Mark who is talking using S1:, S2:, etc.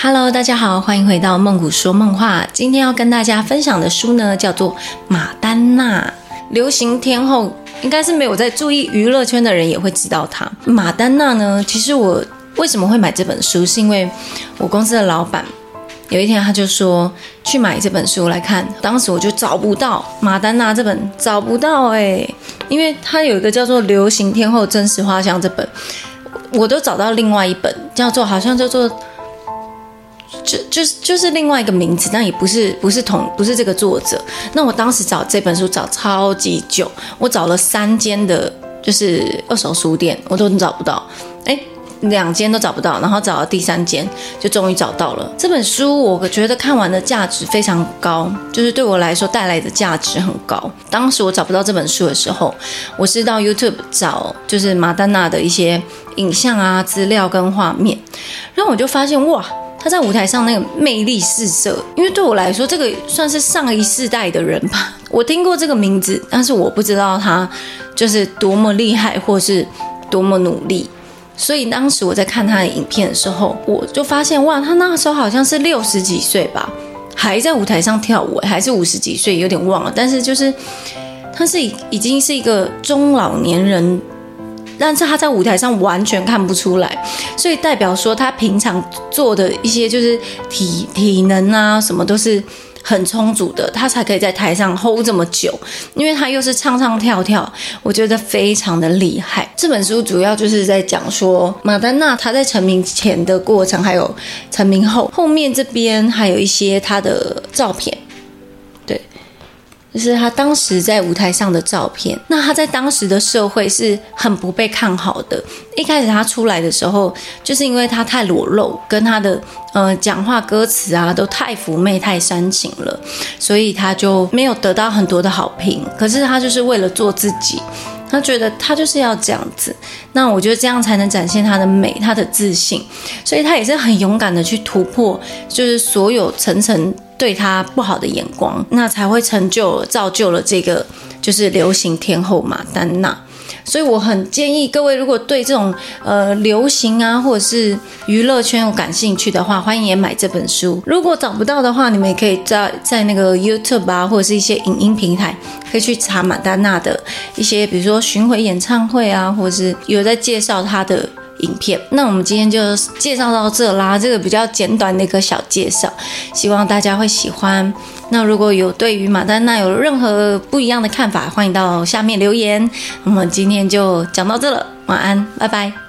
S1: Hello，大家好，欢迎回到梦谷说梦话。今天要跟大家分享的书呢，叫做《马丹娜》，流行天后，应该是没有在注意娱乐圈的人也会知道她。马丹娜呢，其实我为什么会买这本书，是因为我公司的老板有一天他就说去买这本书来看，当时我就找不到马丹娜这本，找不到哎，因为它有一个叫做《流行天后真实画像》这本，我都找到另外一本，叫做好像叫做。就就是就是另外一个名字，但也不是不是同不是这个作者。那我当时找这本书找超级久，我找了三间的，就是二手书店，我都找不到。哎，两间都找不到，然后找到第三间，就终于找到了这本书。我觉得看完的价值非常高，就是对我来说带来的价值很高。当时我找不到这本书的时候，我是到 YouTube 找，就是马丹娜的一些影像啊、资料跟画面，然后我就发现哇。他在舞台上那个魅力四射，因为对我来说，这个算是上一世代的人吧。我听过这个名字，但是我不知道他就是多么厉害，或是多么努力。所以当时我在看他的影片的时候，我就发现哇，他那个时候好像是六十几岁吧，还在舞台上跳舞，还是五十几岁，有点忘了。但是就是他是已已经是一个中老年人。但是他在舞台上完全看不出来，所以代表说他平常做的一些就是体体能啊什么都是很充足的，他才可以在台上 hold 这么久。因为他又是唱唱跳跳，我觉得非常的厉害。这本书主要就是在讲说马丹娜她在成名前的过程，还有成名后，后面这边还有一些她的照片。就是他当时在舞台上的照片。那他在当时的社会是很不被看好的。一开始他出来的时候，就是因为他太裸露，跟他的呃讲话歌词啊都太妩媚、太煽情了，所以他就没有得到很多的好评。可是他就是为了做自己，他觉得他就是要这样子。那我觉得这样才能展现他的美、他的自信。所以他也是很勇敢的去突破，就是所有层层。对他不好的眼光，那才会成就造就了这个就是流行天后马丹娜。所以我很建议各位，如果对这种呃流行啊或者是娱乐圈有感兴趣的话，欢迎也买这本书。如果找不到的话，你们也可以在在那个 YouTube 啊或者是一些影音平台，可以去查马丹娜的一些，比如说巡回演唱会啊，或者是有在介绍她的。影片，那我们今天就介绍到这啦，这个比较简短的一个小介绍，希望大家会喜欢。那如果有对于马丹娜有任何不一样的看法，欢迎到下面留言。我们今天就讲到这了，晚安，拜拜。